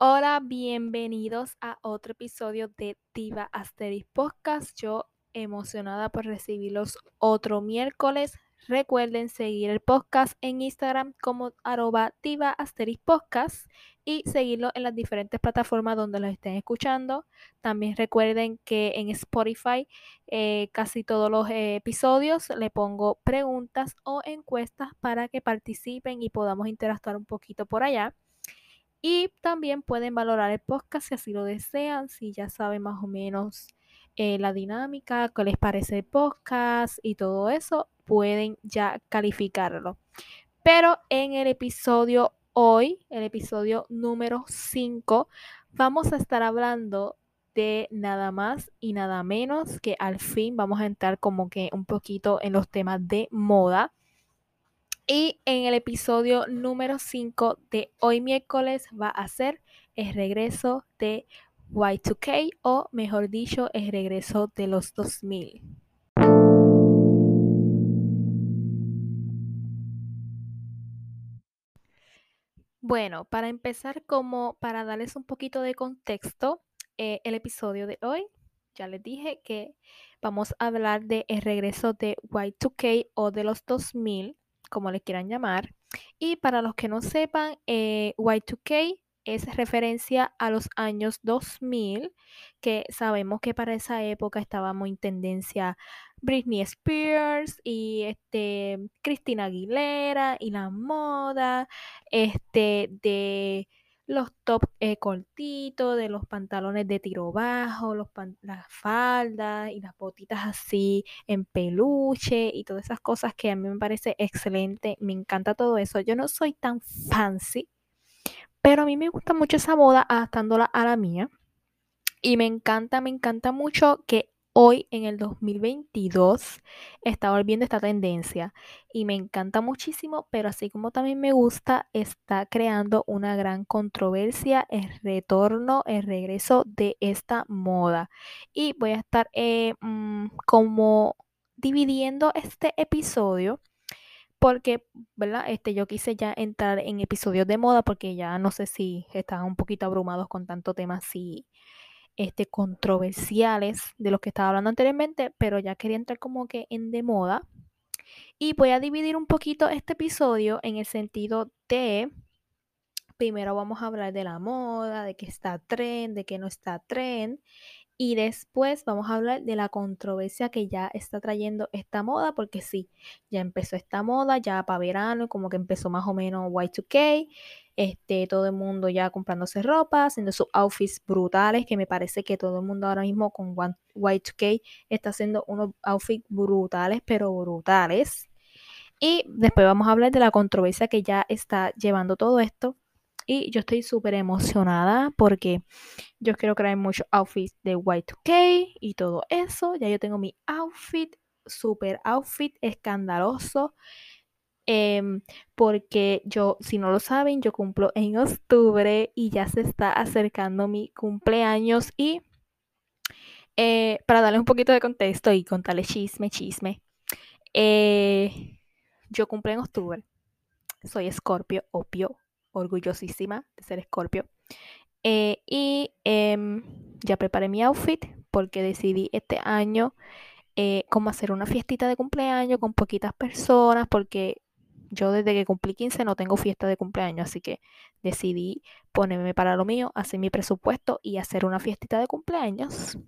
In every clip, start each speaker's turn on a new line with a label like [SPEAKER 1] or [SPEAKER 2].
[SPEAKER 1] Hola, bienvenidos a otro episodio de Diva Asteris Podcast. Yo emocionada por recibirlos otro miércoles. Recuerden seguir el podcast en Instagram como arroba Diva Asteris Podcast y seguirlo en las diferentes plataformas donde los estén escuchando. También recuerden que en Spotify eh, casi todos los eh, episodios le pongo preguntas o encuestas para que participen y podamos interactuar un poquito por allá. Y también pueden valorar el podcast si así lo desean, si ya saben más o menos eh, la dinámica, qué les parece el podcast y todo eso, pueden ya calificarlo. Pero en el episodio hoy, el episodio número 5, vamos a estar hablando de nada más y nada menos que al fin vamos a entrar como que un poquito en los temas de moda. Y en el episodio número 5 de hoy miércoles va a ser el regreso de Y2K o mejor dicho, el regreso de los 2000. Bueno, para empezar, como para darles un poquito de contexto, eh, el episodio de hoy, ya les dije que vamos a hablar de el regreso de Y2K o de los 2000 como le quieran llamar. Y para los que no sepan, eh, Y2K es referencia a los años 2000, que sabemos que para esa época estábamos en tendencia Britney Spears y este Cristina Aguilera y la moda este de los top eh, cortitos, de los pantalones de tiro bajo, las faldas y las botitas así en peluche y todas esas cosas que a mí me parece excelente. Me encanta todo eso. Yo no soy tan fancy, pero a mí me gusta mucho esa moda adaptándola a la mía. Y me encanta, me encanta mucho que hoy en el 2022 está volviendo esta tendencia y me encanta muchísimo, pero así como también me gusta, está creando una gran controversia el retorno, el regreso de esta moda. Y voy a estar eh, mm, como dividiendo este episodio porque, ¿verdad? Este, yo quise ya entrar en episodios de moda porque ya no sé si estaban un poquito abrumados con tanto tema así este, controversiales de los que estaba hablando anteriormente, pero ya quería entrar como que en de moda. Y voy a dividir un poquito este episodio en el sentido de, primero vamos a hablar de la moda, de que está tren, de que no está tren. Y después vamos a hablar de la controversia que ya está trayendo esta moda, porque sí, ya empezó esta moda, ya para verano, como que empezó más o menos Y2K este, todo el mundo ya comprándose ropa, haciendo sus outfits brutales, que me parece que todo el mundo ahora mismo con Y2K está haciendo unos outfits brutales, pero brutales. Y después vamos a hablar de la controversia que ya está llevando todo esto. Y yo estoy súper emocionada porque yo quiero crear muchos outfits de Y2K y todo eso. Ya yo tengo mi outfit, super outfit, escandaloso. Em, porque yo, si no lo saben, yo cumplo en octubre y ya se está acercando mi cumpleaños y eh, para darles un poquito de contexto y contarles chisme, chisme, eh, yo cumplo en octubre, soy escorpio, opio, orgullosísima de ser escorpio. Eh, y em, ya preparé mi outfit porque decidí este año como hacer una fiestita de cumpleaños con poquitas personas porque yo desde que cumplí 15 no tengo fiesta de cumpleaños, así que decidí ponerme para lo mío, hacer mi presupuesto y hacer una fiestita de cumpleaños.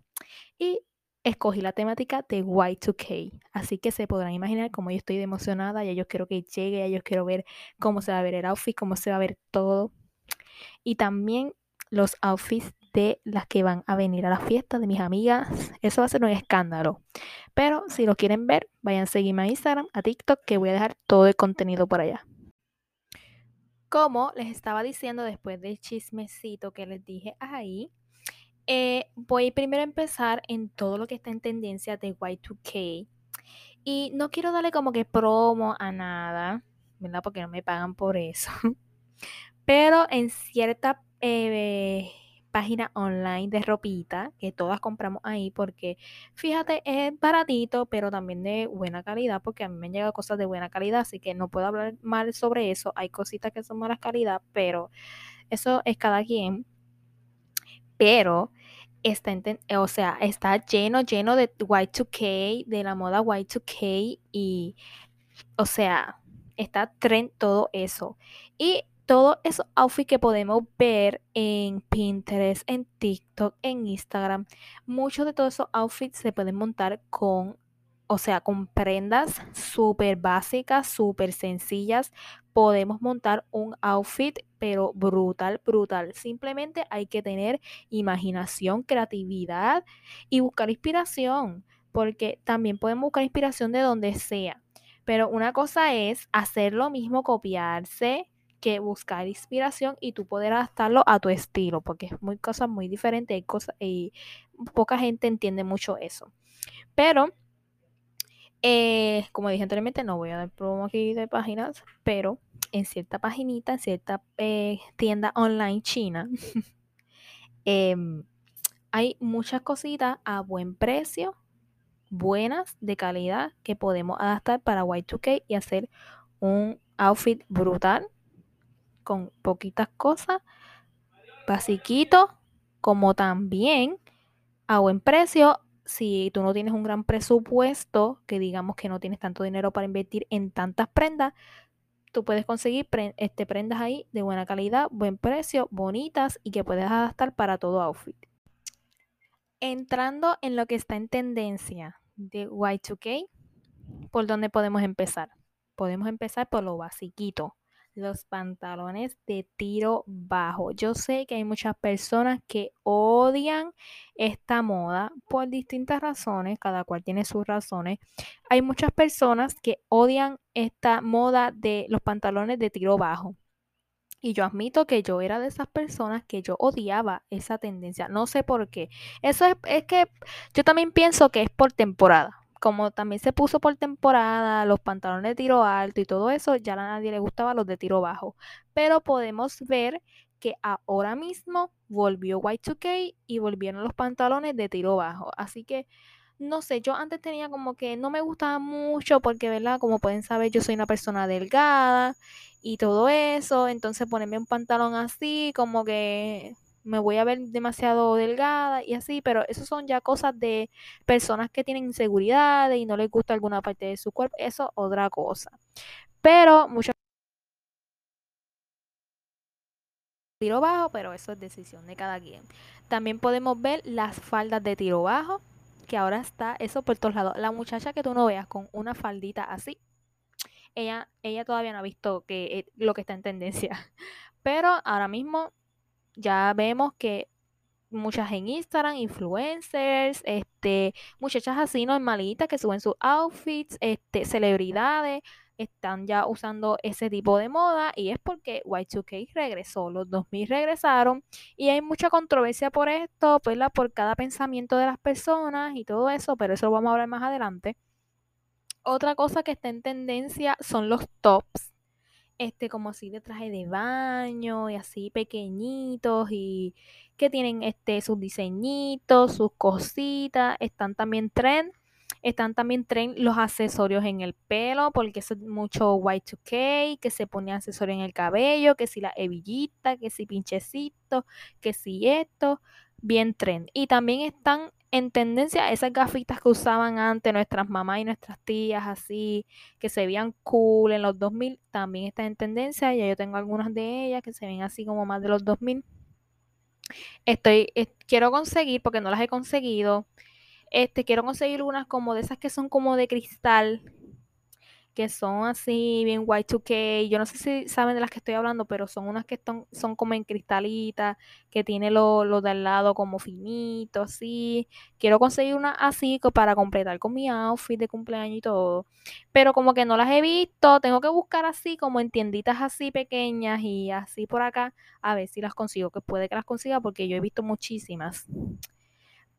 [SPEAKER 1] Y escogí la temática de Y2K. Así que se podrán imaginar cómo yo estoy emocionada, ya yo quiero que llegue, ya yo quiero ver cómo se va a ver el outfit, cómo se va a ver todo. Y también los outfits de las que van a venir a la fiesta de mis amigas. Eso va a ser un escándalo. Pero si lo quieren ver, vayan a seguirme a Instagram, a TikTok, que voy a dejar todo el contenido por allá. Como les estaba diciendo después del chismecito que les dije ahí, eh, voy primero a empezar en todo lo que está en tendencia de Y2K. Y no quiero darle como que promo a nada, ¿verdad? Porque no me pagan por eso. Pero en cierta eh, página online de ropita que todas compramos ahí porque fíjate es baratito pero también de buena calidad porque a mí me han llegado cosas de buena calidad así que no puedo hablar mal sobre eso hay cositas que son malas calidad pero eso es cada quien pero está o sea está lleno lleno de Y2K de la moda Y2K y o sea está trend todo eso y todos esos outfits que podemos ver en Pinterest, en TikTok, en Instagram, muchos de todos esos outfits se pueden montar con, o sea, con prendas súper básicas, súper sencillas. Podemos montar un outfit, pero brutal, brutal. Simplemente hay que tener imaginación, creatividad y buscar inspiración, porque también podemos buscar inspiración de donde sea. Pero una cosa es hacer lo mismo, copiarse, que buscar inspiración y tú poder adaptarlo a tu estilo, porque es muy cosas muy diferentes hay cosas, y poca gente entiende mucho eso. Pero, eh, como dije anteriormente, no voy a dar promo aquí de páginas, pero en cierta paginita, en cierta eh, tienda online china, em, hay muchas cositas a buen precio, buenas, de calidad, que podemos adaptar para Y2K y hacer un outfit brutal con poquitas cosas, basiquito, como también a buen precio. Si tú no tienes un gran presupuesto, que digamos que no tienes tanto dinero para invertir en tantas prendas, tú puedes conseguir este, prendas ahí de buena calidad, buen precio, bonitas y que puedes adaptar para todo outfit. Entrando en lo que está en tendencia de Y2K, ¿por dónde podemos empezar? Podemos empezar por lo basiquito los pantalones de tiro bajo. Yo sé que hay muchas personas que odian esta moda por distintas razones, cada cual tiene sus razones. Hay muchas personas que odian esta moda de los pantalones de tiro bajo. Y yo admito que yo era de esas personas que yo odiaba esa tendencia. No sé por qué. Eso es, es que yo también pienso que es por temporada como también se puso por temporada los pantalones de tiro alto y todo eso, ya a nadie le gustaba los de tiro bajo. Pero podemos ver que ahora mismo volvió Y2K y volvieron los pantalones de tiro bajo. Así que, no sé, yo antes tenía como que no me gustaba mucho porque, ¿verdad? Como pueden saber, yo soy una persona delgada y todo eso. Entonces ponerme un pantalón así, como que me voy a ver demasiado delgada y así, pero eso son ya cosas de personas que tienen inseguridades y no les gusta alguna parte de su cuerpo, eso es otra cosa. Pero muchas tiro bajo, pero eso es decisión de cada quien. También podemos ver las faldas de tiro bajo, que ahora está eso por todos lados. La muchacha que tú no veas con una faldita así, ella, ella todavía no ha visto que, eh, lo que está en tendencia. Pero ahora mismo ya vemos que muchas en Instagram, influencers, este, muchachas así normalitas que suben sus outfits, este, celebridades, están ya usando ese tipo de moda y es porque Y2K regresó, los 2000 regresaron y hay mucha controversia por esto, pues, por cada pensamiento de las personas y todo eso, pero eso lo vamos a hablar más adelante. Otra cosa que está en tendencia son los tops este, como así de traje de baño y así pequeñitos y que tienen este, sus diseñitos, sus cositas, están también trend. Están también trend los accesorios en el pelo, porque es mucho Y2K, que se pone accesorios en el cabello, que si la hebillita, que si pinchecito, que si esto, bien trend. Y también están en tendencia esas gafitas que usaban antes nuestras mamás y nuestras tías, así, que se veían cool en los 2000, también están en tendencia. Ya yo tengo algunas de ellas que se ven así como más de los 2000. Estoy, quiero conseguir, porque no las he conseguido, este, quiero conseguir unas como de esas que son como de cristal, que son así bien Y2K. Yo no sé si saben de las que estoy hablando, pero son unas que están, son como en cristalita, que tiene lo, lo de al lado como finito, así. Quiero conseguir una así para completar con mi outfit de cumpleaños y todo. Pero como que no las he visto, tengo que buscar así como en tienditas así pequeñas y así por acá, a ver si las consigo, que puede que las consiga porque yo he visto muchísimas.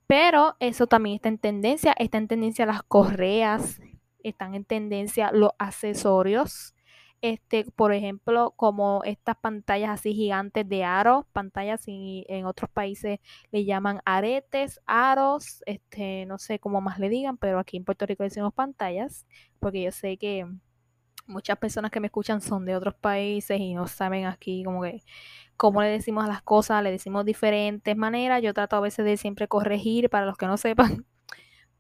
[SPEAKER 1] Pero eso también está en tendencia, está en tendencia las correas, están en tendencia los accesorios. este, por ejemplo, como estas pantallas así gigantes de aros, pantallas y en otros países le llaman aretes, aros, este, no sé cómo más le digan, pero aquí en Puerto Rico decimos pantallas, porque yo sé que muchas personas que me escuchan son de otros países y no saben aquí como que cómo le decimos las cosas, le decimos diferentes maneras. Yo trato a veces de siempre corregir para los que no sepan.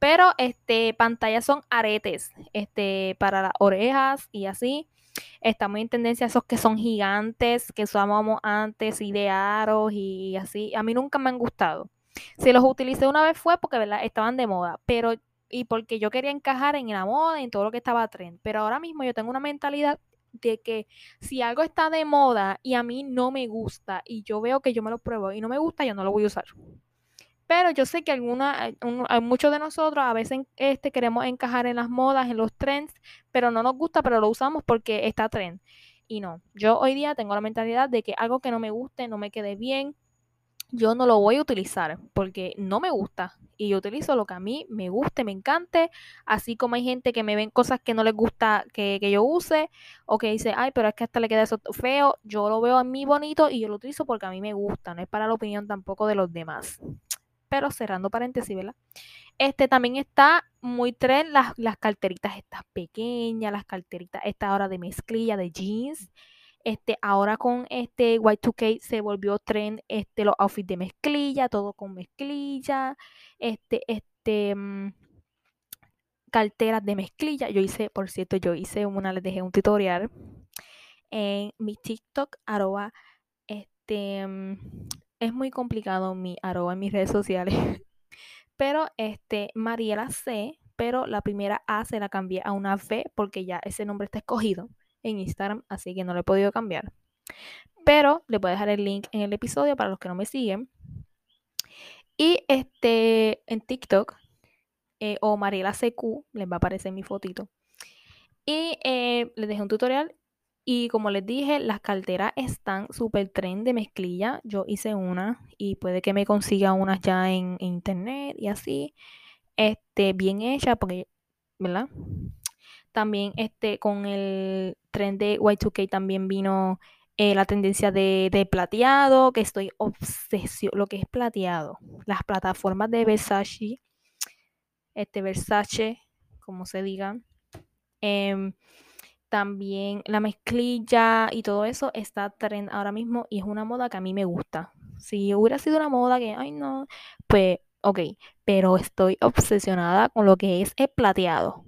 [SPEAKER 1] Pero este pantallas son aretes, este para las orejas y así. Está muy en tendencia esos que son gigantes, que usábamos antes y de aros y así. A mí nunca me han gustado. Si los utilicé una vez fue porque ¿verdad? estaban de moda, pero y porque yo quería encajar en la moda en todo lo que estaba trend. Pero ahora mismo yo tengo una mentalidad de que si algo está de moda y a mí no me gusta y yo veo que yo me lo pruebo y no me gusta, yo no lo voy a usar. Pero yo sé que alguna, muchos de nosotros a veces este, queremos encajar en las modas, en los trends, pero no nos gusta, pero lo usamos porque está trend. Y no, yo hoy día tengo la mentalidad de que algo que no me guste, no me quede bien, yo no lo voy a utilizar porque no me gusta y yo utilizo lo que a mí me guste, me encante, así como hay gente que me ven cosas que no les gusta que, yo use o que dice, ay, pero es que hasta le queda eso feo, yo lo veo a mí bonito y yo lo utilizo porque a mí me gusta, no es para la opinión tampoco de los demás. Pero cerrando paréntesis, ¿verdad? Este también está muy tren las, las carteritas estas pequeñas, las carteritas esta ahora de mezclilla de jeans este, ahora con este Y2K se volvió trend este, los outfits de mezclilla, todo con mezclilla, este, este, mm, carteras de mezclilla. Yo hice, por cierto, yo hice una, les dejé un tutorial en mi TikTok, arroba, este, mm, es muy complicado mi arroba en mis redes sociales, pero este, Mariela C, pero la primera A se la cambié a una V porque ya ese nombre está escogido en Instagram, así que no lo he podido cambiar. Pero le voy a dejar el link en el episodio para los que no me siguen. Y este en TikTok eh, o Mariela CQ les va a aparecer mi fotito. Y eh, les dejé un tutorial. Y como les dije, las carteras están súper trend de mezclilla. Yo hice una y puede que me consiga unas ya en, internet y así. Este, bien hecha, porque, ¿verdad? También este, con el tren de Y2K también vino eh, la tendencia de, plateado, que estoy obsesionado, lo que es plateado. Las plataformas de Versace, este Versace, como se diga. Em, también la mezclilla y todo eso está tren ahora mismo y es una moda que a mí me gusta. Si hubiera sido una moda que, ay no, pues ok, pero estoy obsesionada con lo que es el plateado.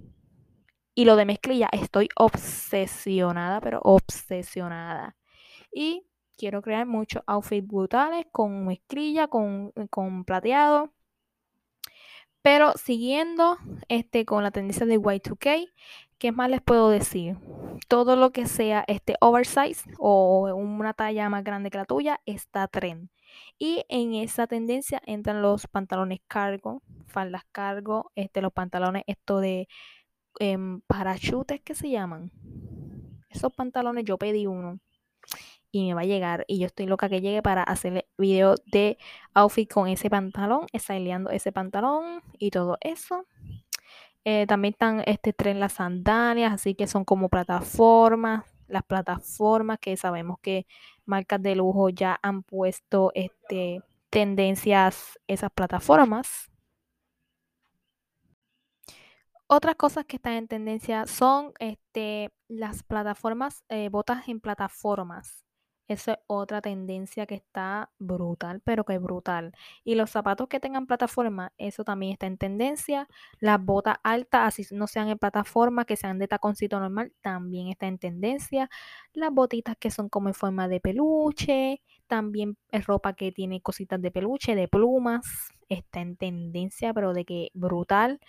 [SPEAKER 1] Y lo de mezclilla, estoy obsesionada, pero obsesionada. Y quiero crear muchos outfits brutales con mezclilla, con, con plateado. Pero siguiendo este, con la tendencia de Y2K, ¿qué más les puedo decir? Todo lo que sea este oversize o una talla más grande que la tuya está trend. Y en esa tendencia entran los pantalones cargo, faldas cargo, este, los pantalones esto de en parachutes que se llaman. Esos pantalones yo pedí uno y me va a llegar y yo estoy loca que llegue para hacerle video de outfit con ese pantalón, styleando ese pantalón y todo eso. Eh, también están este tren las sandalias, así que son como plataformas, las plataformas que sabemos que marcas de lujo ya han puesto este tendencias esas plataformas. Otras cosas que están en tendencia son este, las plataformas, eh, botas en plataformas. Esa es otra tendencia que está brutal, pero que brutal. Y los zapatos que tengan plataforma, eso también está en tendencia. Las botas altas, así no sean en plataforma, que sean de taconcito normal, también está en tendencia. Las botitas que son como en forma de peluche, también es ropa que tiene cositas de peluche, de plumas, está en tendencia, pero de que brutal.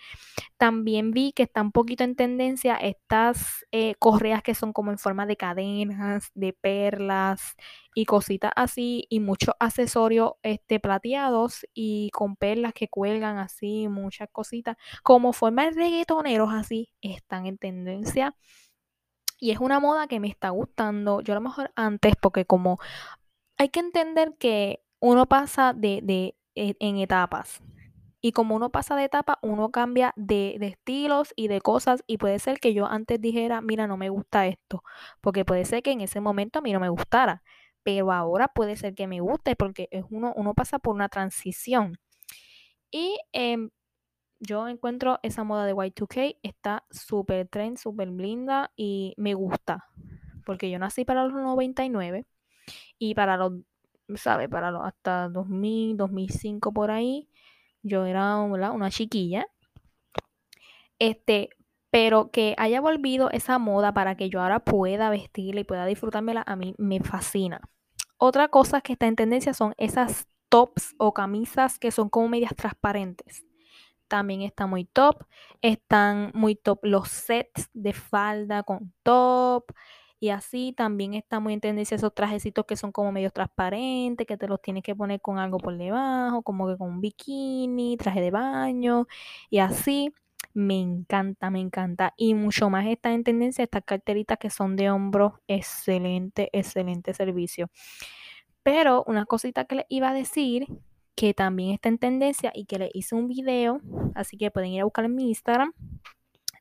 [SPEAKER 1] También vi que está un poquito en tendencia estas eh, correas que son como en forma de cadenas, de perlas y cositas así, y muchos accesorios este, plateados y con perlas que cuelgan así, muchas cositas, como forma de reggaetoneros así, están en tendencia. Y es una moda que me está gustando. Yo a lo mejor antes, porque como hay que entender que uno pasa de, en etapas. Y como uno pasa de etapa, uno cambia de, de, estilos y de cosas. Y puede ser que yo antes dijera, mira, no me gusta esto. Porque puede ser que en ese momento a mí no me gustara. Pero ahora puede ser que me guste porque es uno, uno pasa por una transición. Y eh, yo encuentro esa moda de Y2K, está súper trend, súper linda y me gusta. Porque yo nací para los 99 y para los, ¿sabes? Para los hasta 2000, 2005 por ahí, yo era una chiquilla. Este, pero que haya volvido esa moda para que yo ahora pueda vestirla y pueda disfrutármela, a mí me fascina. Otra cosa que está en tendencia son esas tops o camisas que son como medias transparentes también está muy top. Están muy top los sets de falda con top. Y así también está muy en tendencia esos trajecitos que son como medio transparentes, que te los tienes que poner con algo por debajo, como que con un bikini, traje de baño y así. Me encanta, me encanta. Y mucho más está en tendencia estas carteritas que son de hombro. Excelente, excelente servicio. Pero una cosita que les iba a decir que también está en tendencia y que le hice un video, así que pueden ir a buscar en mi Instagram.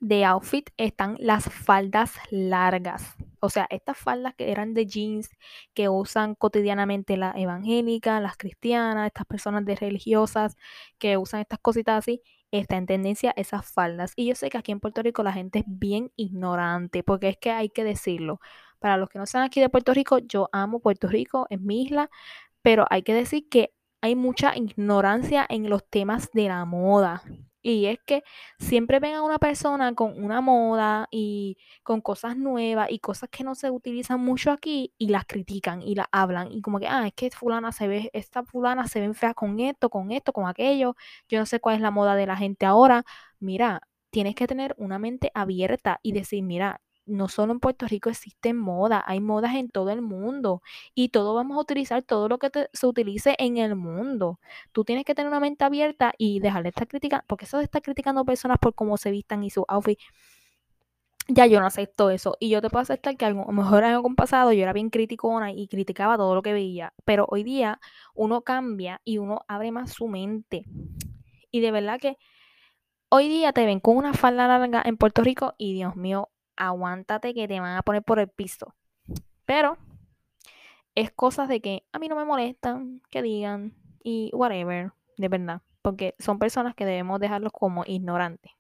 [SPEAKER 1] De outfit están las faldas largas. O sea, estas faldas que eran de jeans que usan cotidianamente las evangélicas, las cristianas, estas personas de religiosas que usan estas cositas así, está en tendencia esas faldas. Y yo sé que aquí en Puerto Rico la gente es bien ignorante, porque es que hay que decirlo. Para los que no sean aquí de Puerto Rico, yo amo Puerto Rico, es mi isla, pero hay que decir que hay mucha ignorancia en los temas de la moda. Y es que siempre ven a una persona con una moda y con cosas nuevas y cosas que no se utilizan mucho aquí y las critican y las hablan. Y como que, ah, es que fulana se ve, esta fulana se ve fea con esto, con esto, con aquello. Yo no sé cuál es la moda de la gente ahora. Mira, tienes que tener una mente abierta y decir, mira, no solo en Puerto Rico existen modas, hay modas en todo el mundo y todos vamos a utilizar todo lo que se utilice en el mundo. Tú tienes que tener una mente abierta y dejar de estar criticando, porque eso de estar criticando personas por cómo se vistan y su outfit, ya yo no acepto eso. Y yo te puedo aceptar que a lo mejor año con pasado yo era bien criticona y criticaba todo lo que veía, pero hoy día uno cambia y uno abre más su mente. Y de verdad que hoy día te ven con una falda larga en Puerto Rico y Dios mío, aguántate que te van a poner por el piso. Pero es cosas de que a mí no me molestan, que digan y whatever, de verdad, porque son personas que debemos dejarlos como ignorantes.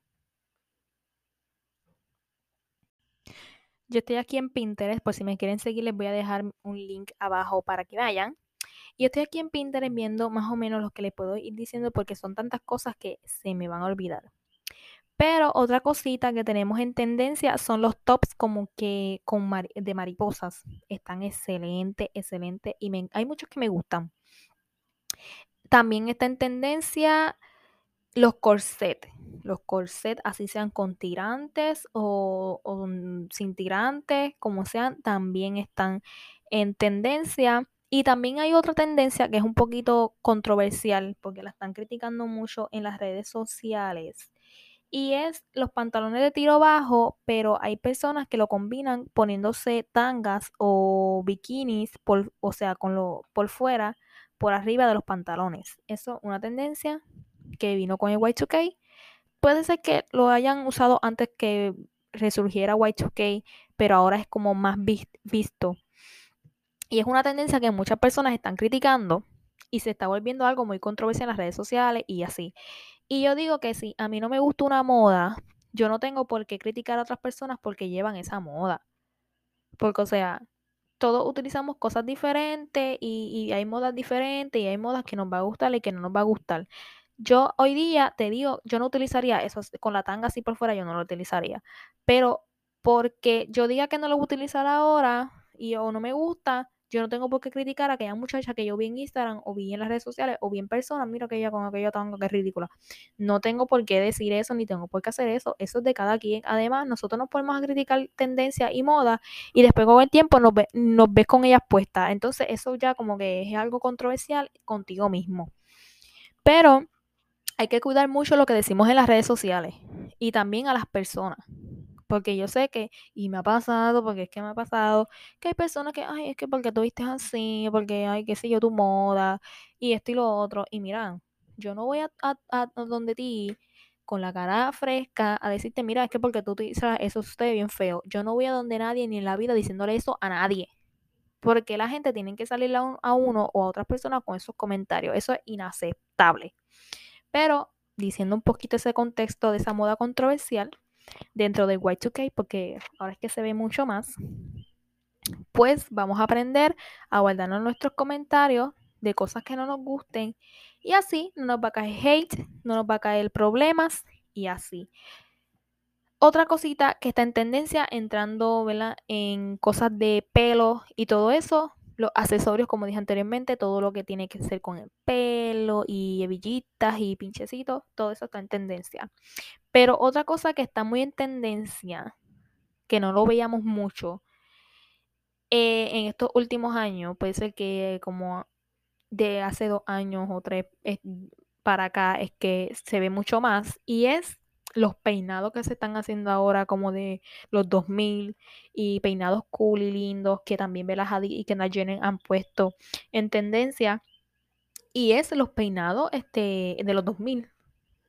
[SPEAKER 1] Yo estoy aquí en Pinterest, por si me quieren seguir les voy a dejar un link abajo para que vayan. Y estoy aquí en Pinterest viendo más o menos lo que les puedo ir diciendo porque son tantas cosas que se me van a olvidar. Pero otra cosita que tenemos en tendencia son los tops como que con de mariposas. Están excelentes, excelentes y hay muchos que me gustan. También está en tendencia los corsets. Los corsets, así sean con tirantes o, o sin tirantes, como sean, también están en tendencia. Y también hay otra tendencia que es un poquito controversial porque la están criticando mucho en las redes sociales y es los pantalones de tiro bajo, pero hay personas que lo combinan poniéndose tangas o bikinis, por, o sea, con lo por fuera, por arriba de los pantalones. Eso es una tendencia que vino con el Y2K. Puede ser que lo hayan usado antes que resurgiera Y2K, pero ahora es como más visto. Y es una tendencia que muchas personas están criticando y se está volviendo algo muy controversial en las redes sociales y así. Y yo digo que si a mí no me gusta una moda, yo no tengo por qué criticar a otras personas porque llevan esa moda. Porque, o sea, todos utilizamos cosas diferentes y, hay modas diferentes y hay modas que nos va a gustar y que no nos va a gustar. Yo hoy día te digo, yo no utilizaría eso con la tanga así por fuera, yo no lo utilizaría. Pero porque yo diga que no lo voy a utilizar ahora y o no me gusta, yo no tengo por qué criticar a aquella muchacha que yo vi en Instagram o vi en las redes sociales o vi en persona, mira que ella con aquella tanga que es ridícula. No tengo por qué decir eso ni tengo por qué hacer eso. Eso es de cada quien. Además, nosotros nos podemos criticar tendencia y moda y después con el tiempo nos, nos ves con ellas puestas. Entonces, eso ya como que es algo controversial contigo mismo. Pero hay que cuidar mucho lo que decimos en las redes sociales y también a las personas. Porque yo sé que, y me ha pasado, porque es que me ha pasado, que hay personas que, ay, es que porque tú viste así, porque, ay, qué sé yo, tu moda, y esto y lo otro. Y mira, Yo no voy a, a- donde ti con la cara fresca a decirte, mira, es que porque tú utilizas eso usted bien feo. Yo no voy a donde nadie ni en la vida diciéndole eso a nadie. Porque la gente tiene que salir a uno o a otras personas con esos comentarios. Eso es inaceptable. Pero diciendo un poquito ese contexto de esa moda controversial dentro del Y2K, porque ahora es que se ve mucho más, pues vamos a aprender a guardarnos nuestros comentarios de cosas que no nos gusten y así no nos va a caer hate, no nos va a caer problemas y así. Otra cosita que está en tendencia entrando ¿verdad? en cosas de pelo y todo eso, los accesorios, como dije anteriormente, todo lo que tiene que ser con el pelo y hebillitas y pinchecitos, todo eso está en tendencia. Pero otra cosa que está muy en tendencia, que no lo veíamos mucho, eh, en estos últimos años, puede ser que como de hace dos años o tres para acá es que se ve mucho más y es los peinados que se están haciendo ahora como de los 2000 y peinados cool y lindos que también Bella Hadid y Kendall Jenner han puesto en tendencia y es los peinados este, de los 2000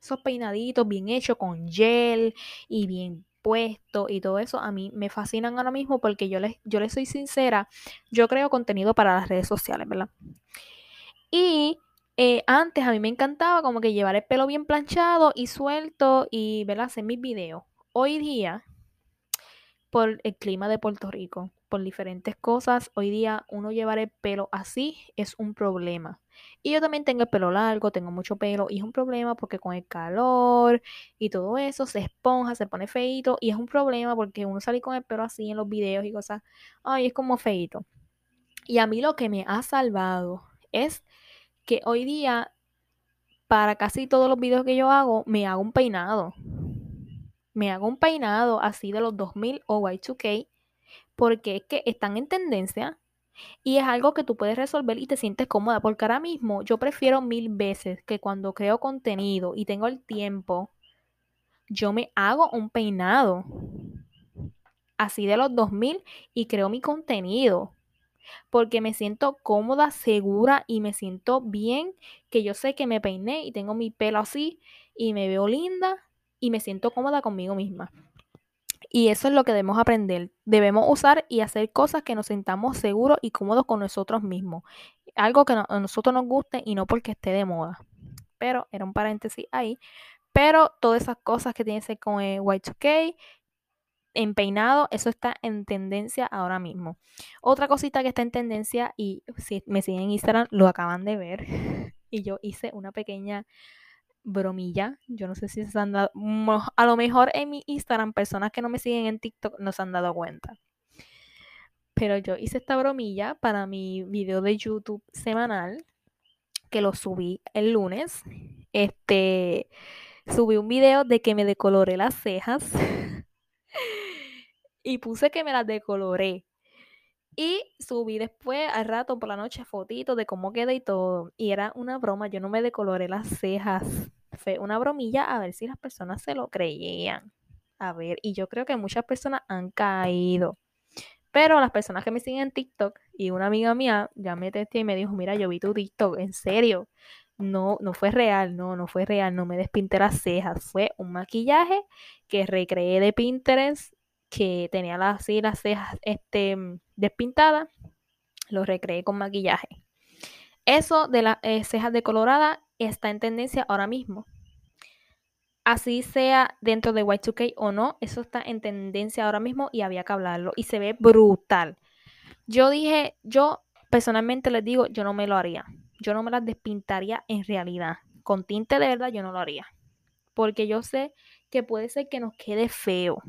[SPEAKER 1] esos peinaditos bien hechos con gel y bien puesto y todo eso a mí me fascinan ahora mismo porque yo les, yo les soy sincera, yo creo contenido para las redes sociales, ¿verdad? Y eh, antes a mí me encantaba como que llevar el pelo bien planchado y suelto y, ¿verdad? Hacer mis videos. Hoy día, por el clima de Puerto Rico, por diferentes cosas, hoy día uno llevar el pelo así es un problema. Y yo también tengo el pelo largo, tengo mucho pelo y es un problema porque con el calor y todo eso se esponja, se pone feito y es un problema porque uno sale con el pelo así en los videos y cosas, ay, es como feito. Y a mí lo que me ha salvado es que hoy día para casi todos los videos que yo hago me hago un peinado. Me hago un peinado así de los 2000 o Y2K porque es que están en tendencia y es algo que tú puedes resolver y te sientes cómoda, porque ahora mismo yo prefiero mil veces que cuando creo contenido y tengo el tiempo, yo me hago un peinado así de los 2000 y creo mi contenido, porque me siento cómoda, segura y me siento bien, que yo sé que me peiné y tengo mi pelo así y me veo linda y me siento cómoda conmigo misma. Y eso es lo que debemos aprender. Debemos usar y hacer cosas que nos sintamos seguros y cómodos con nosotros mismos. Algo que a nosotros nos guste y no porque esté de moda. Pero era un paréntesis ahí. Pero todas esas cosas que tienen que ser con el Y2K, en peinado, eso está en tendencia ahora mismo. Otra cosita que está en tendencia y si me siguen en Instagram lo acaban de ver. Y yo hice una pequeña bromilla. Yo no sé si se han dado. A lo mejor en mi Instagram, personas que no me siguen en TikTok no se han dado cuenta. Pero yo hice esta bromilla para mi video de YouTube semanal, que lo subí el lunes. Este. Subí un video de que me decoloré las cejas. y puse que me las decoloré. Y subí después al rato por la noche fotitos de cómo queda y todo. Y era una broma, yo no me decoloré las cejas. Fue una bromilla a ver si las personas se lo creían. A ver, y yo creo que muchas personas han caído. Pero las personas que me siguen en TikTok y una amiga mía ya me testé y me dijo, mira, yo vi tu TikTok, en serio. No, no fue real, no, no fue real, no me despinté las cejas. Fue un maquillaje que recreé de Pinterest que tenía las, así las cejas este, despintadas, lo recreé con maquillaje. Eso de las eh, cejas decoloradas está en tendencia ahora mismo. Así sea dentro de Y2K o no, eso está en tendencia ahora mismo y había que hablarlo. Y se ve brutal. Yo dije, yo personalmente les digo, yo no me lo haría. Yo no me las despintaría en realidad. Con tinte de verdad yo no lo haría. Porque yo sé que puede ser que nos quede feo.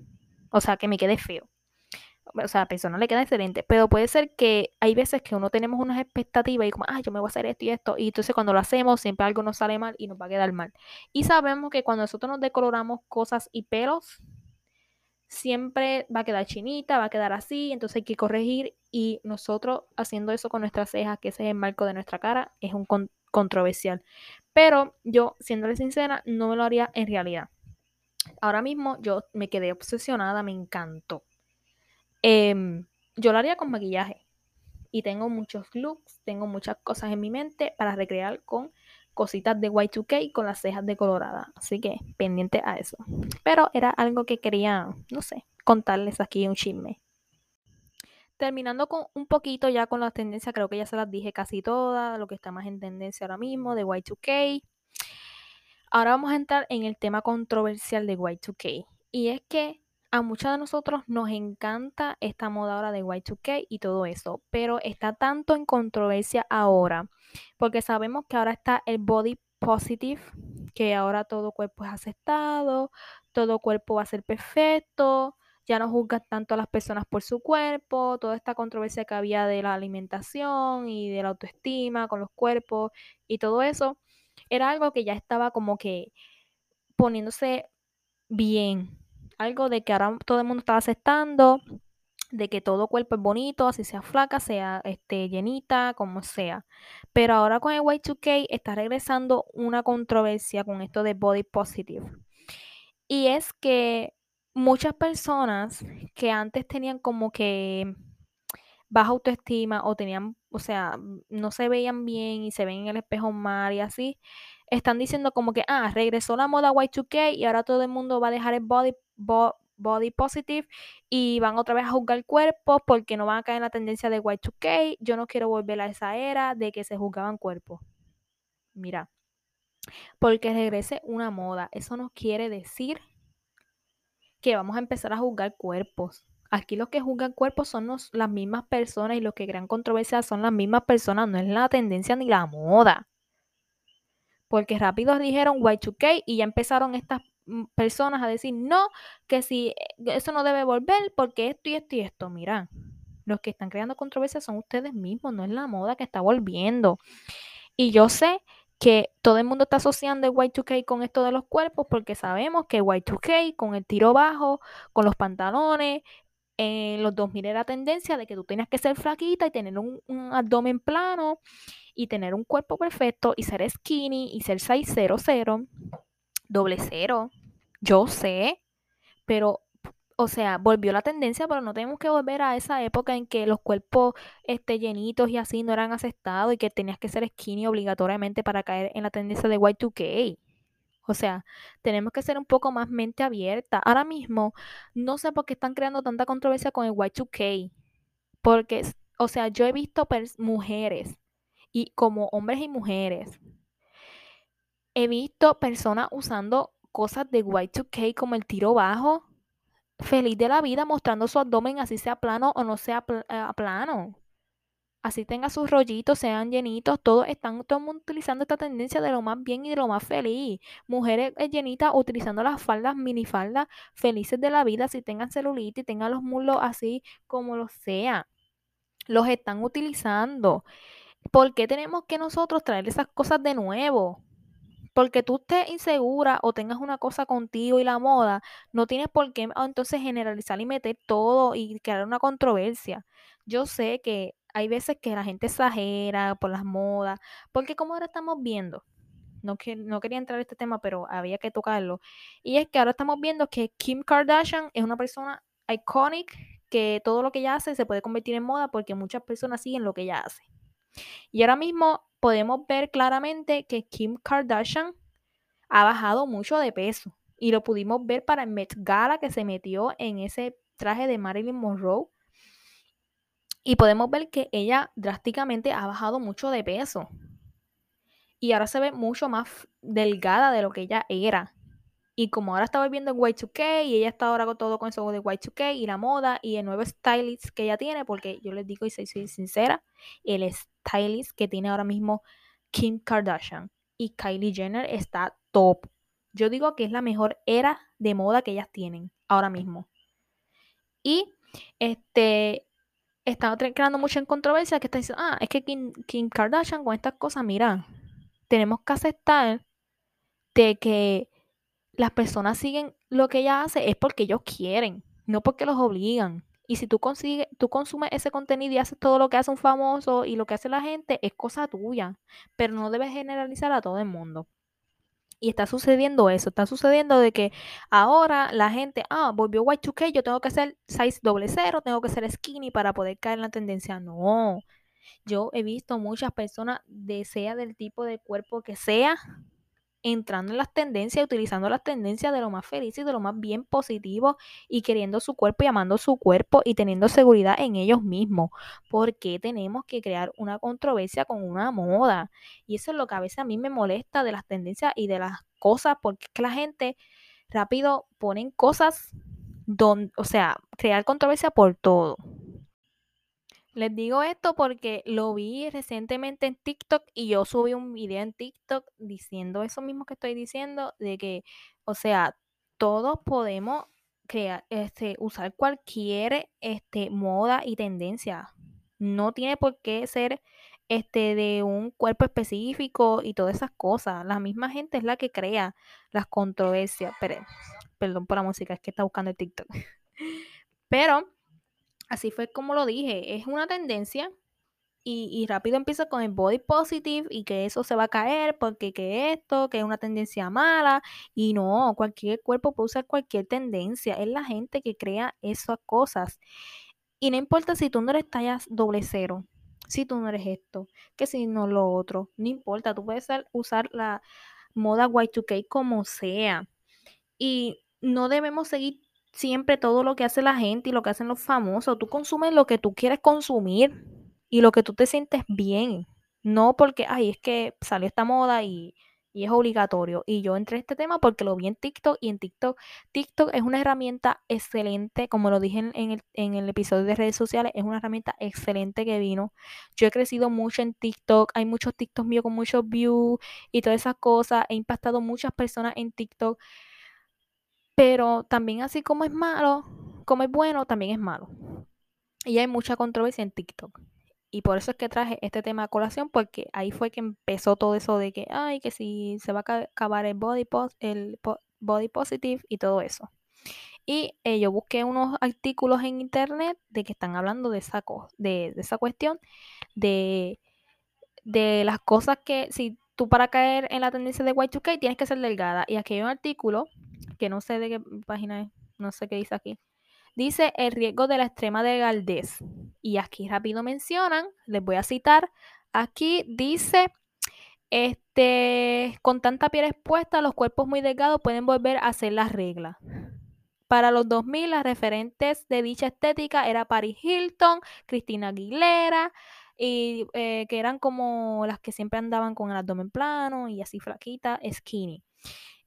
[SPEAKER 1] O sea, que me quede feo. O sea, a la persona le queda excelente. Pero puede ser que hay veces que uno tenemos unas expectativas y como, ah, yo me voy a hacer esto y esto. Y entonces cuando lo hacemos, siempre algo nos sale mal y nos va a quedar mal. Y sabemos que cuando nosotros nos decoloramos cosas y pelos, siempre va a quedar chinita, va a quedar así, entonces hay que corregir y nosotros haciendo eso con nuestras cejas, que ese es el marco de nuestra cara, es un con controversial. Pero yo, siéndole sincera, no me lo haría en realidad. Ahora mismo yo me quedé obsesionada, me encantó. Eh, yo lo haría con maquillaje y tengo muchos looks, tengo muchas cosas en mi mente para recrear con cositas de Y2K con las cejas decoloradas. Así que pendiente a eso. Pero era algo que quería, no sé, contarles aquí un chisme. Terminando con un poquito ya con las tendencias, creo que ya se las dije casi todas, lo que está más en tendencia ahora mismo de Y2K. Ahora vamos a entrar en el tema controversial de Y2K. Y es que a muchos de nosotros nos encanta esta moda ahora de Y2K y todo eso, pero está tanto en controversia ahora, porque sabemos que ahora está el body positive, que ahora todo cuerpo es aceptado, todo cuerpo va a ser perfecto, ya no juzgas tanto a las personas por su cuerpo, toda esta controversia que había de la alimentación y de la autoestima con los cuerpos y todo eso, era algo que ya estaba como que poniéndose bien, algo de que ahora todo el mundo estaba aceptando, de que todo cuerpo es bonito, así sea flaca, sea este, llenita, como sea. Pero ahora con el Y2K está regresando una controversia con esto de body positive. Y es que muchas personas que antes tenían como que baja autoestima o tenían, o sea, no se veían bien y se ven en el espejo mal y así, están diciendo como que, ah, regresó la moda Y2K y ahora todo el mundo va a dejar el body, body positive y van otra vez a juzgar cuerpos porque no van a caer en la tendencia de Y2K. Yo no quiero volver a esa era de que se juzgaban cuerpos. Mira, porque regrese una moda, eso no quiere decir que vamos a empezar a juzgar cuerpos. Aquí los que juzgan cuerpos son las mismas personas y los que crean controversia son las mismas personas, no es la tendencia ni la moda. Porque rápido dijeron Y2K y ya empezaron estas mm, personas a decir, no, que si eh, eso no debe volver porque esto y esto y esto. Mira, los que están creando controversia son ustedes mismos, no es la moda que está volviendo. Y yo sé que todo el mundo está asociando el Y2K con esto de los cuerpos porque sabemos que Y2K con el tiro bajo, con los pantalones, en los 2000 era tendencia de que tú tenías que ser flaquita y tener un, abdomen plano y tener un cuerpo perfecto y ser skinny y ser 600, doble cero. Yo sé, pero o sea, volvió la tendencia, pero no tenemos que volver a esa época en que los cuerpos este, llenitos y así no eran aceptados y que tenías que ser skinny obligatoriamente para caer en la tendencia de Y2K. O sea, tenemos que ser un poco más mente abierta. Ahora mismo, no sé por qué están creando tanta controversia con el Y2K. Porque, o sea, yo he visto mujeres, y como hombres y mujeres, he visto personas usando cosas de Y2K como el tiro bajo feliz de la vida mostrando su abdomen, así sea plano o no sea eh, plano. Así tenga sus rollitos, sean llenitos, todos están todo utilizando esta tendencia de lo más bien y de lo más feliz. Mujeres eh, llenitas utilizando las faldas, minifaldas, felices de la vida, si tengan celulitis, tengan los muslos así como lo sea. Los están utilizando. ¿Por qué tenemos que nosotros traer esas cosas de nuevo? porque tú estés insegura o tengas una cosa contigo y la moda, no tienes por qué ah, entonces generalizar y meter todo y crear una controversia. Yo sé que hay veces que la gente exagera por las modas, porque como ahora estamos viendo, no, que, no quería entrar en este tema, pero había que tocarlo, y es que ahora estamos viendo que Kim Kardashian es una persona iconic, que todo lo que ella hace se puede convertir en moda porque muchas personas siguen lo que ella hace. Y ahora mismo podemos ver claramente que Kim Kardashian ha bajado mucho de peso. Y lo pudimos ver para Met Gala que se metió en ese traje de Marilyn Monroe. Y podemos ver que ella drásticamente ha bajado mucho de peso. Y ahora se ve mucho más delgada de lo que ella era. Y como ahora está volviendo en Y2K y ella está ahora con todo con eso de Y2K y la moda y el nuevo stylist que ella tiene, porque yo les digo y soy, sincera, el stylist que tiene ahora mismo Kim Kardashian y Kylie Jenner está top. Yo digo que es la mejor era de moda que ellas tienen ahora mismo. Y este está creando mucha controversia que está diciendo, ah, es que Kim, Kim Kardashian con estas cosas, mira, tenemos que aceptar de que las personas siguen lo que ella hace es porque ellos quieren, no porque los obligan. Y si tú consigues, tú consumes ese contenido y haces todo lo que hace un famoso y lo que hace la gente, es cosa tuya. Pero no debes generalizar a todo el mundo. Y está sucediendo eso, está sucediendo de que ahora la gente, ah, volvió Y2K, yo tengo que ser size doble cero, tengo que ser skinny para poder caer en la tendencia. No, Yo he visto muchas personas, de sea del tipo de cuerpo que sea, entrando en las tendencias, utilizando las tendencias de lo más feliz y de lo más bien positivo y queriendo su cuerpo y amando su cuerpo y teniendo seguridad en ellos mismos. ¿Por qué tenemos que crear una controversia con una moda? Y eso es lo que a veces a mí me molesta de las tendencias y de las cosas, porque es que la gente rápido ponen cosas, o sea, crear controversia por todo. Les digo esto porque lo vi recientemente en TikTok y yo subí un video en TikTok diciendo eso mismo que estoy diciendo, de que, o sea, todos podemos crear, este, usar cualquier este, moda y tendencia. No tiene por qué ser este, de un cuerpo específico y todas esas cosas. La misma gente es la que crea las controversias. perdón por la música, es que está buscando el TikTok. Pero así fue como lo dije, es una tendencia y, rápido empieza con el body positive y que eso se va a caer porque que esto, que es una tendencia mala y no, cualquier cuerpo puede usar cualquier tendencia, es la gente que crea esas cosas. Y no importa si tú no eres tallas doble cero, si tú no eres esto, que si no lo otro, no importa, tú puedes usar la moda Y2K como sea. Y no debemos seguir siempre todo lo que hace la gente y lo que hacen los famosos. Tú consumes lo que tú quieres consumir y lo que tú te sientes bien. No porque, ay, es que salió esta moda y, y es obligatorio. Y yo entré a este tema porque lo vi en TikTok y en TikTok, TikTok es una herramienta excelente, como lo dije en, el, en el episodio de redes sociales, es una herramienta excelente que vino. Yo he crecido mucho en TikTok, hay muchos TikToks míos con muchos views y todas esas cosas. He impactado muchas personas en TikTok. Pero también así como es malo, como es bueno, también es malo. Y hay mucha controversia en TikTok. Y por eso es que traje este tema a colación, porque ahí fue que empezó todo eso de que, ay, que si se va a acabar el body, el body positive y todo eso. Y eh, yo busqué unos artículos en internet de que están hablando de esa, de, de esa cuestión, de, de las cosas que si tú para caer en la tendencia de Y2K tienes que ser delgada. Y aquí hay un artículo que no sé de qué página es, no sé qué dice aquí. Dice el riesgo de la extrema delgadez. Y aquí rápido mencionan, les voy a citar, aquí dice, este, con tanta piel expuesta, los cuerpos muy delgados pueden volver a hacer las reglas. Para los 2000, las referentes de dicha estética era Paris Hilton, Cristina Aguilera, y eh, que eran como las que siempre andaban con el abdomen plano y así flaquita, skinny.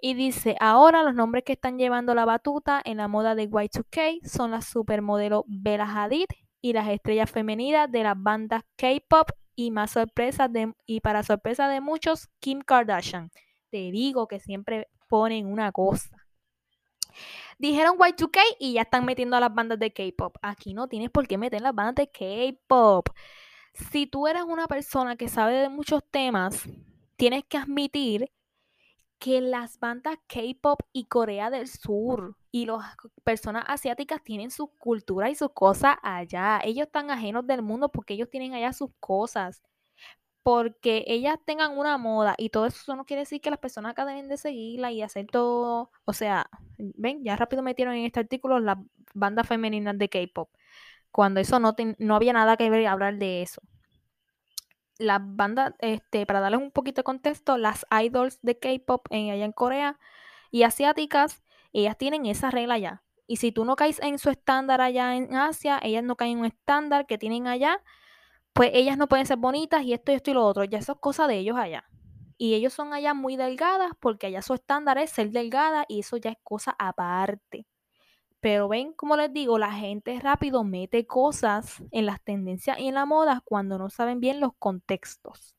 [SPEAKER 1] Y dice, ahora los nombres que están llevando la batuta en la moda de Y2K son las supermodelos Bella Hadid y las estrellas femeninas de las bandas K-pop y más sorpresas de, y para sorpresa de muchos, Kim Kardashian. Te digo que siempre ponen una cosa. Dijeron Y2K y ya están metiendo a las bandas de K-pop. Aquí no tienes por qué meter las bandas de K-pop. Si tú eres una persona que sabe de muchos temas, tienes que admitir que las bandas K-pop y Corea del Sur y las personas asiáticas tienen su cultura y sus cosas allá. Ellos están ajenos del mundo porque ellos tienen allá sus cosas. Porque ellas tengan una moda y todo eso no quiere decir que las personas acá deben de seguirla y hacer todo. O sea, ven, ya rápido metieron en este artículo las bandas femeninas de K-pop. Cuando eso no, no había nada que ver hablar de eso las bandas, este, para darles un poquito de contexto, las idols de K-pop en, allá en Corea y asiáticas, ellas tienen esa regla ya. Y si tú no caes en su estándar allá en Asia, ellas no caen en un estándar que tienen allá, pues ellas no pueden ser bonitas y esto y esto y lo otro. Ya eso es cosa de ellos allá. Y ellos son allá muy delgadas porque allá su estándar es ser delgada y eso ya es cosa aparte. Pero ven, como les digo, la gente rápido mete cosas en las tendencias y en la moda cuando no saben bien los contextos.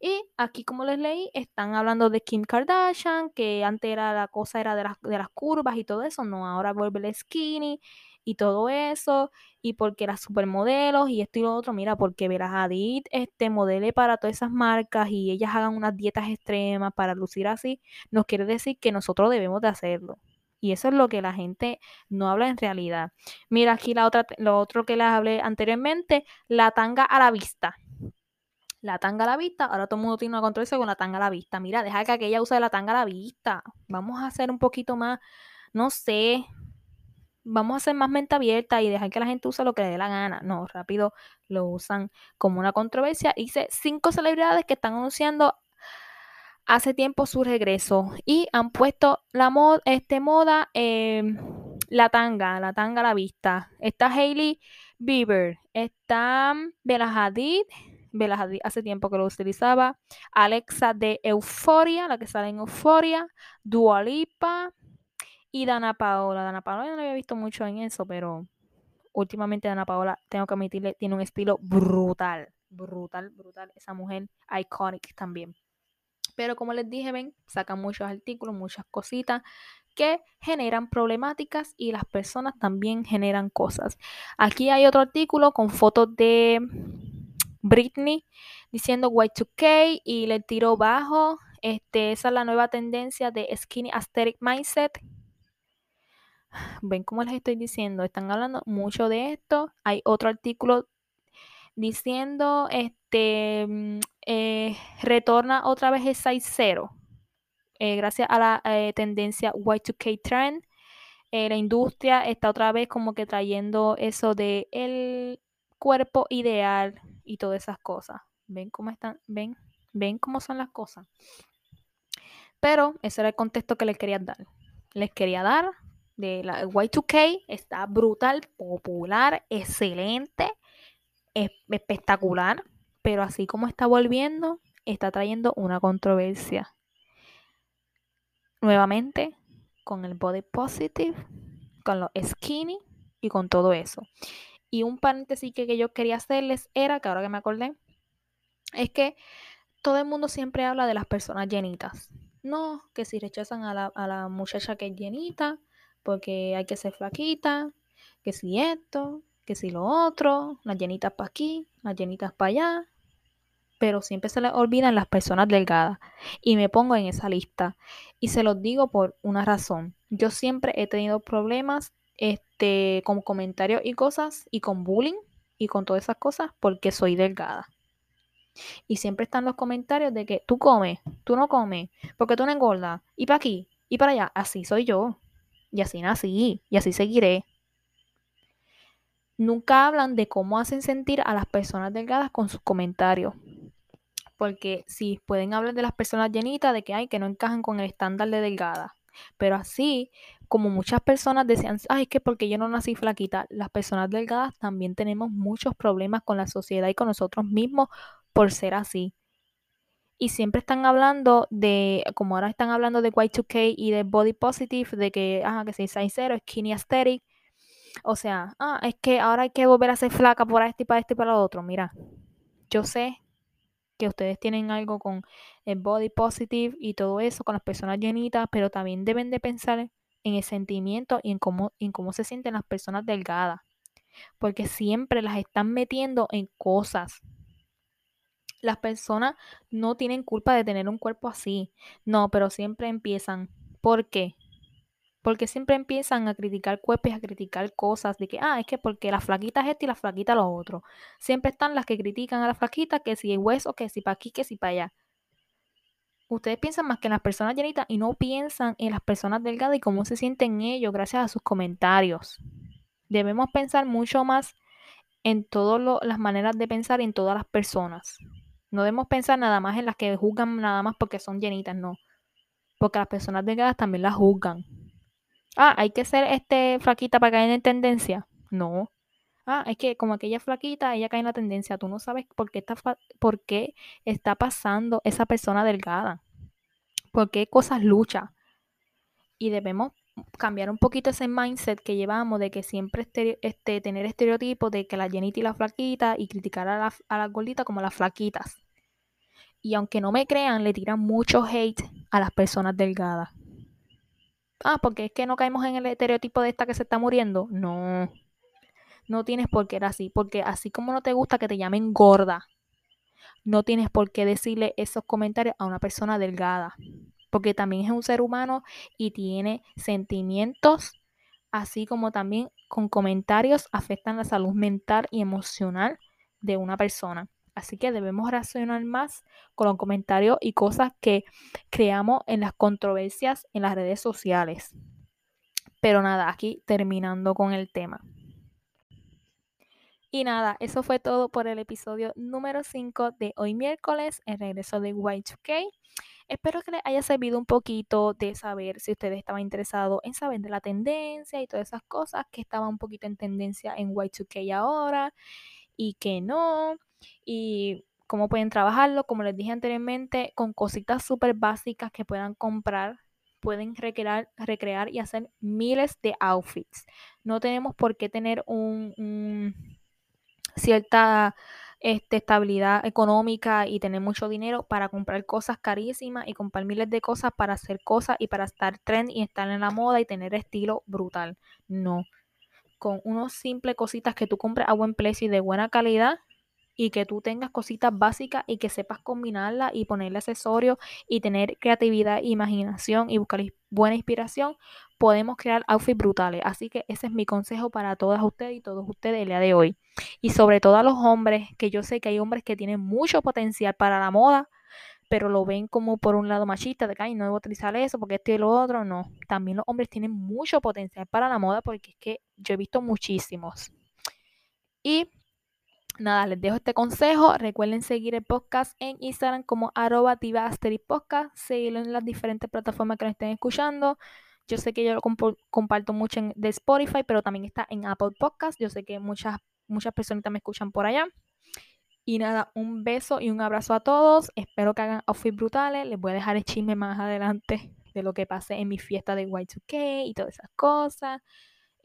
[SPEAKER 1] Y aquí, como les leí, están hablando de Kim Kardashian, que antes era la cosa era de las, de las curvas y todo eso, no, ahora vuelve el skinny y todo eso, y porque las supermodelos y esto y lo otro, mira, porque verás Hadid este modele para todas esas marcas y ellas hagan unas dietas extremas para lucir así, nos quiere decir que nosotros debemos de hacerlo. Y eso es lo que la gente no habla en realidad. Mira aquí la otra, lo otro que les hablé anteriormente, la tanga a la vista. La tanga a la vista, ahora todo el mundo tiene una controversia con la tanga a la vista. Mira, deja que aquella use la tanga a la vista. Vamos a hacer un poquito más, no sé, vamos a ser más mente abierta y dejar que la gente use lo que le dé la gana. No, rápido lo usan como una controversia. Hice cinco celebridades que están anunciando hace tiempo su regreso y han puesto la moda, este moda, em, la tanga, la tanga a la vista. Está Hailey Bieber, está Bella Hadid, Bella Hadid hace tiempo que lo utilizaba, Alexa de Euphoria, la que sale en Euphoria, Dua Lipa y Dana Paola. Dana Paola yo no había visto mucho en eso, pero últimamente Dana Paola, tengo que admitirle, tiene un estilo brutal, brutal, brutal. Esa mujer iconic también. Pero como les dije, ven, sacan muchos artículos, muchas cositas que generan problemáticas y las personas también generan cosas. Aquí hay otro artículo con fotos de Britney diciendo Y2K y le tiró bajo. Este, esa es la nueva tendencia de Skinny Aesthetic Mindset. Ven cómo les estoy diciendo, están hablando mucho de esto. Hay otro artículo diciendo, este, mm, eh, retorna otra vez el size 0. Eh, gracias a la eh, tendencia Y2K trend, la industria está otra vez como que trayendo eso de el cuerpo ideal y todas esas cosas. ¿Ven cómo están? ¿Ven? ¿Ven cómo son las cosas? Pero ese era el contexto que les quería dar. Les quería dar de la Y2K. Está brutal, popular, excelente, espectacular. Pero así como está volviendo, está trayendo una controversia. Nuevamente, con el body positive, con los skinny y con todo eso. Y un paréntesis que, yo quería hacerles era, que ahora que me acordé, es que todo el mundo siempre habla de las personas llenitas. No, que si rechazan a la, a la muchacha que es llenita, porque hay que ser flaquita, que si esto, que si lo otro, las llenitas para aquí, las llenitas para allá, pero siempre se les olvidan las personas delgadas y me pongo en esa lista y se los digo por una razón. Yo siempre he tenido problemas este con comentarios y cosas y con bullying y con todas esas cosas porque soy delgada. Y siempre están los comentarios de que tú comes, tú no comes, porque tú no engordas, y para aquí, y para allá. Así soy yo. Y así nací, y así seguiré. Nunca hablan de cómo hacen sentir a las personas delgadas con sus comentarios porque sí, pueden hablar de las personas llenitas, de que hay que no encajan con el estándar de delgada. Pero así, como muchas personas decían, ay, es que porque yo no nací flaquita, las personas delgadas también tenemos muchos problemas con la sociedad y con nosotros mismos por ser así. Y siempre están hablando de, como ahora están hablando de Y2K y de body positive, de que, ah, que si size cero, skinny aesthetic. O sea, ah, es que ahora hay que volver a ser flaca por este y para este y para lo otro. Mira, yo sé que ustedes tienen algo con el body positive y todo eso, con las personas llenitas, pero también deben de pensar en el sentimiento y en cómo, en cómo se sienten las personas delgadas. Porque siempre las están metiendo en cosas. Las personas no tienen culpa de tener un cuerpo así. No, pero siempre empiezan. ¿Por qué? Porque siempre empiezan a criticar cuerpos, a criticar cosas, de que, ah, es que porque la flaquita es esto y la flaquita lo otro. Siempre están las que critican a la flaquita, que si hay hueso, que si para aquí, que si para allá. Ustedes piensan más que en las personas llenitas y no piensan en las personas delgadas y cómo se sienten ellos gracias a sus comentarios. Debemos pensar mucho más en todas las maneras de pensar en todas las personas. No debemos pensar nada más en las que juzgan nada más porque son llenitas, no. Porque las personas delgadas también las juzgan. Ah, hay que ser este flaquita para caer en tendencia. No. Ah, es que como aquella flaquita, ella cae en la tendencia. Tú no sabes por qué está, por qué está pasando esa persona delgada. Por qué cosas lucha. Y debemos cambiar un poquito ese mindset que llevamos de que siempre este, tener estereotipos de que la llenita y la flaquita y criticar a las la gorditas como las flaquitas. Y aunque no me crean, le tiran mucho hate a las personas delgadas ah, porque es que no caemos en el estereotipo de esta que se está muriendo. No, no tienes por qué ser así, porque así como no te gusta que te llamen gorda, no tienes por qué decirle esos comentarios a una persona delgada, porque también es un ser humano y tiene sentimientos, así como también con comentarios afectan la salud mental y emocional de una persona. Así que debemos racionar más con los comentarios y cosas que creamos en las controversias en las redes sociales. Pero nada, aquí terminando con el tema. Y nada, eso fue todo por el episodio número 5 de hoy miércoles, el regreso de Y2K. Espero que les haya servido un poquito de saber si ustedes estaban interesados en saber de la tendencia y todas esas cosas que estaban un poquito en tendencia en Y2K ahora y que no. Y cómo pueden trabajarlo, como les dije anteriormente, con cositas súper básicas que puedan comprar pueden recrear, recrear y hacer miles de outfits. No tenemos por qué tener un, cierta este, estabilidad económica y tener mucho dinero para comprar cosas carísimas y comprar miles de cosas para hacer cosas y para estar trend y estar en la moda y tener estilo brutal. No. Con unos simples cositas que tú compres a buen precio y de buena calidad y que tú tengas cositas básicas y que sepas combinarlas y ponerle accesorios y tener creatividad, imaginación y buscar buena inspiración, podemos crear outfits brutales. Así que ese es mi consejo para todas ustedes y todos ustedes el día de hoy. Y sobre todo a los hombres, que yo sé que hay hombres que tienen mucho potencial para la moda, pero lo ven como por un lado machista, de que no debo utilizar eso porque esto y lo otro. No, también los hombres tienen mucho potencial para la moda porque es que yo he visto muchísimos. Y nada, les dejo este consejo. Recuerden seguir el podcast en Instagram como arroba podcast, seguirlo en las diferentes plataformas que nos estén escuchando. Yo sé que yo lo comparto mucho en de Spotify, pero también está en Apple Podcast. Yo sé que muchas, muchas personitas me escuchan por allá. Y nada, un beso y un abrazo a todos. Espero que hagan outfits brutales. Les voy a dejar el chisme más adelante de lo que pasé en mi fiesta de Y2K y todas esas cosas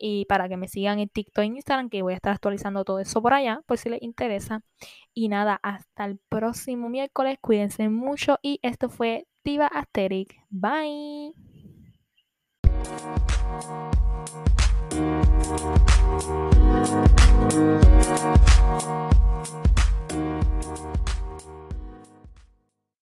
[SPEAKER 1] y para que me sigan en TikTok e Instagram, que voy a estar actualizando todo eso por allá, por si les interesa. Y nada, hasta el próximo miércoles, cuídense mucho y esto fue Diva Asterix. Bye.